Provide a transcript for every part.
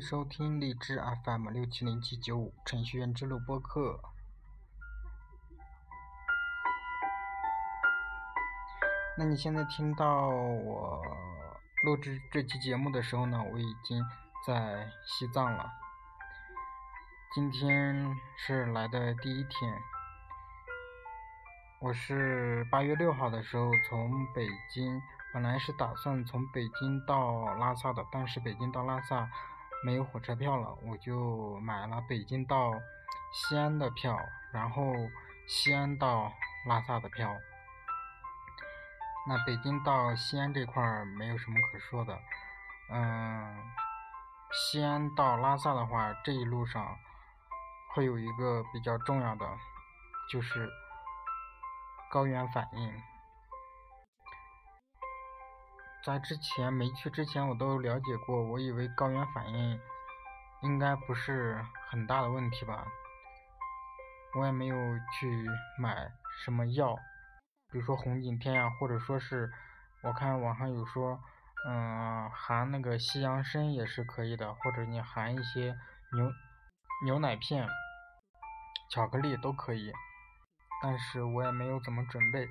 收听荔枝 FM 六七零七九五程序员之路播客。那你现在听到我录制这期节目的时候呢，我已经在西藏了。今天是来的第一天，我是八月六号的时候从北京。本来是打算从北京到拉萨的，但是北京到拉萨没有火车票了，我就买了北京到西安的票，然后西安到拉萨的票。那北京到西安这块儿没有什么可说的，嗯，西安到拉萨的话，这一路上会有一个比较重要的，就是高原反应。在之前没去之前，我都了解过。我以为高原反应应该不是很大的问题吧。我也没有去买什么药，比如说红景天呀，或者说是我看网上有说，嗯，含那个西洋参也是可以的，或者你含一些牛牛奶片、巧克力都可以。但是我也没有怎么准备。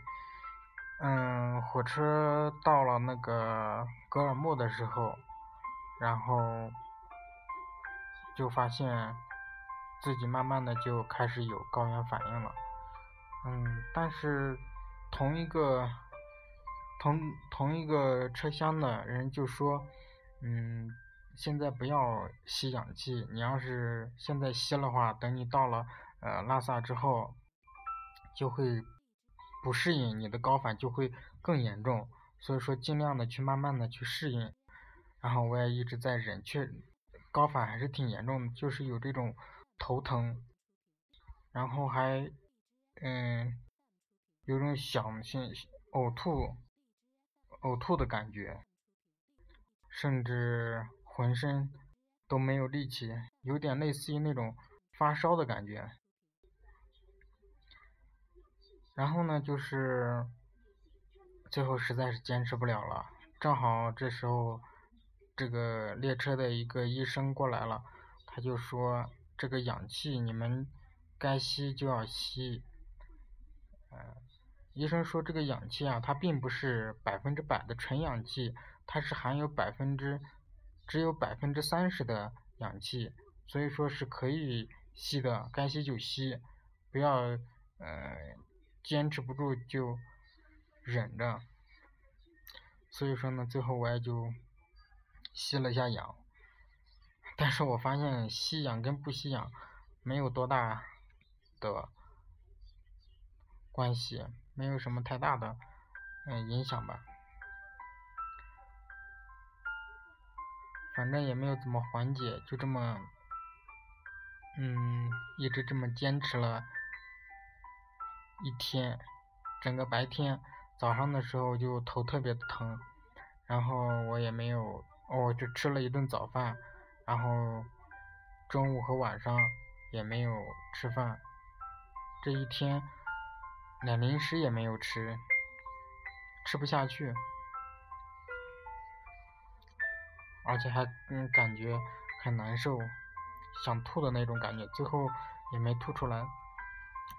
嗯，火车到了那个格尔木的时候，然后就发现自己慢慢的就开始有高原反应了。嗯，但是同一个同同一个车厢的人就说，嗯，现在不要吸氧气，你要是现在吸的话，等你到了呃拉萨之后就会。不适应你的高反就会更严重，所以说尽量的去慢慢的去适应。然后我也一直在忍，却高反还是挺严重的，就是有这种头疼，然后还嗯有种想性呕吐呕吐的感觉，甚至浑身都没有力气，有点类似于那种发烧的感觉。然后呢，就是最后实在是坚持不了了，正好这时候这个列车的一个医生过来了，他就说这个氧气你们该吸就要吸，嗯，医生说这个氧气啊，它并不是百分之百的纯氧气，它是含有百分之只有百分之三十的氧气，所以说是可以吸的，该吸就吸，不要呃。坚持不住就忍着，所以说呢，最后我也就吸了一下氧，但是我发现吸氧跟不吸氧没有多大的关系，没有什么太大的嗯影响吧，反正也没有怎么缓解，就这么嗯一直这么坚持了。一天，整个白天，早上的时候就头特别疼，然后我也没有，哦，就吃了一顿早饭，然后中午和晚上也没有吃饭，这一天连零食也没有吃，吃不下去，而且还嗯感觉很难受，想吐的那种感觉，最后也没吐出来。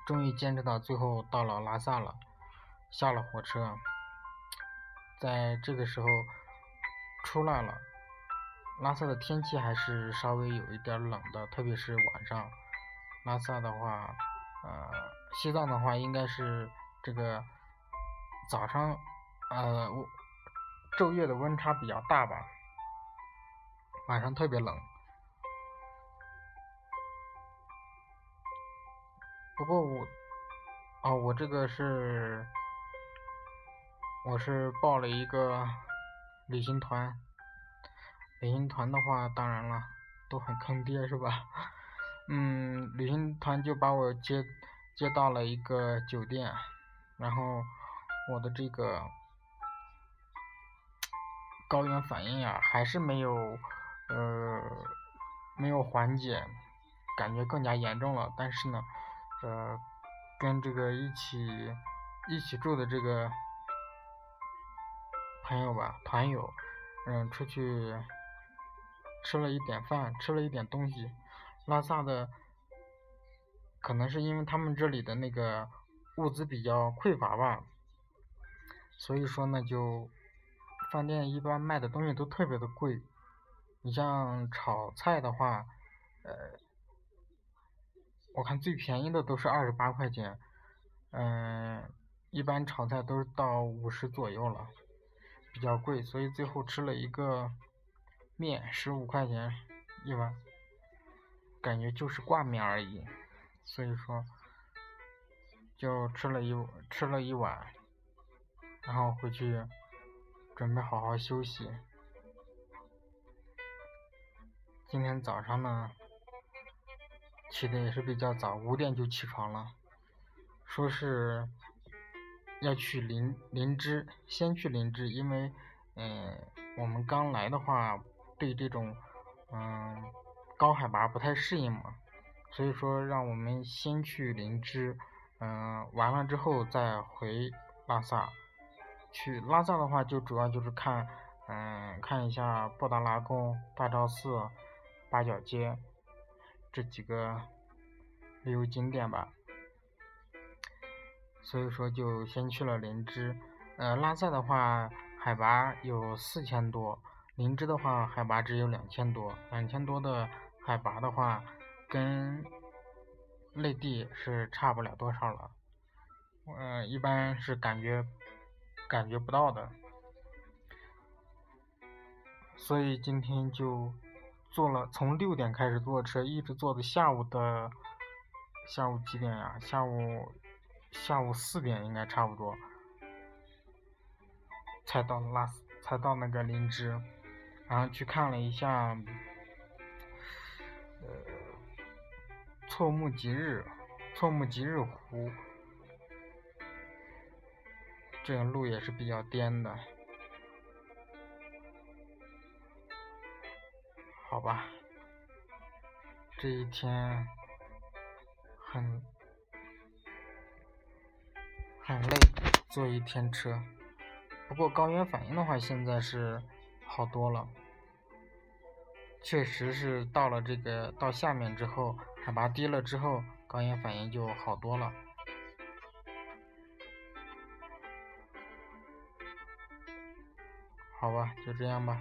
终于坚持到最后，到了拉萨了，下了火车，在这个时候出来了。拉萨的天气还是稍微有一点冷的，特别是晚上。拉萨的话，呃，西藏的话应该是这个早上，呃，昼夜的温差比较大吧，晚上特别冷。不过我，哦，我这个是，我是报了一个旅行团，旅行团的话，当然了，都很坑爹是吧？嗯，旅行团就把我接接到了一个酒店，然后我的这个高原反应呀，还是没有，呃，没有缓解，感觉更加严重了，但是呢。呃，跟这个一起一起住的这个朋友吧，团友，嗯，出去吃了一点饭，吃了一点东西，拉萨的，可能是因为他们这里的那个物资比较匮乏吧，所以说呢，就饭店一般卖的东西都特别的贵，你像炒菜的话，呃，我看最便宜的都是二十八块钱，嗯，一般炒菜都是到五十左右了。比较贵，所以最后吃了一个面，十五块钱一碗，感觉就是挂面而已，所以说就吃了一吃了一碗，然后回去准备好好休息。今天早上呢，起的也是比较早，五点就起床了，说是。要去林林芝，先去林芝，因为，嗯，我们刚来的话，对这种，嗯，高海拔不太适应嘛，所以说让我们先去林芝，嗯，完了之后再回拉萨。去拉萨的话，就主要就是看，嗯，看一下布达拉宫、大昭寺、八角街这几个旅游景点吧。所以说就先去了林芝，呃，拉萨的话海拔有四千多，林芝的话海拔只有两千多，两千多的海拔的话，跟内地是差不了多少了，嗯，一般是感觉感觉不到的，所以今天就坐了，从六点开始坐车，一直坐到下午的下午几点呀？下午。下午四点应该差不多，才到拉才到那个林芝，然后去看了一下，呃，错木吉日，错木吉日湖，这个路也是比较颠的，好吧，这一天很。很累，坐一天车。不过高原反应的话，现在是好多了。确实是到了这个到下面之后，海拔低了之后，高原反应就好多了。好吧，就这样吧。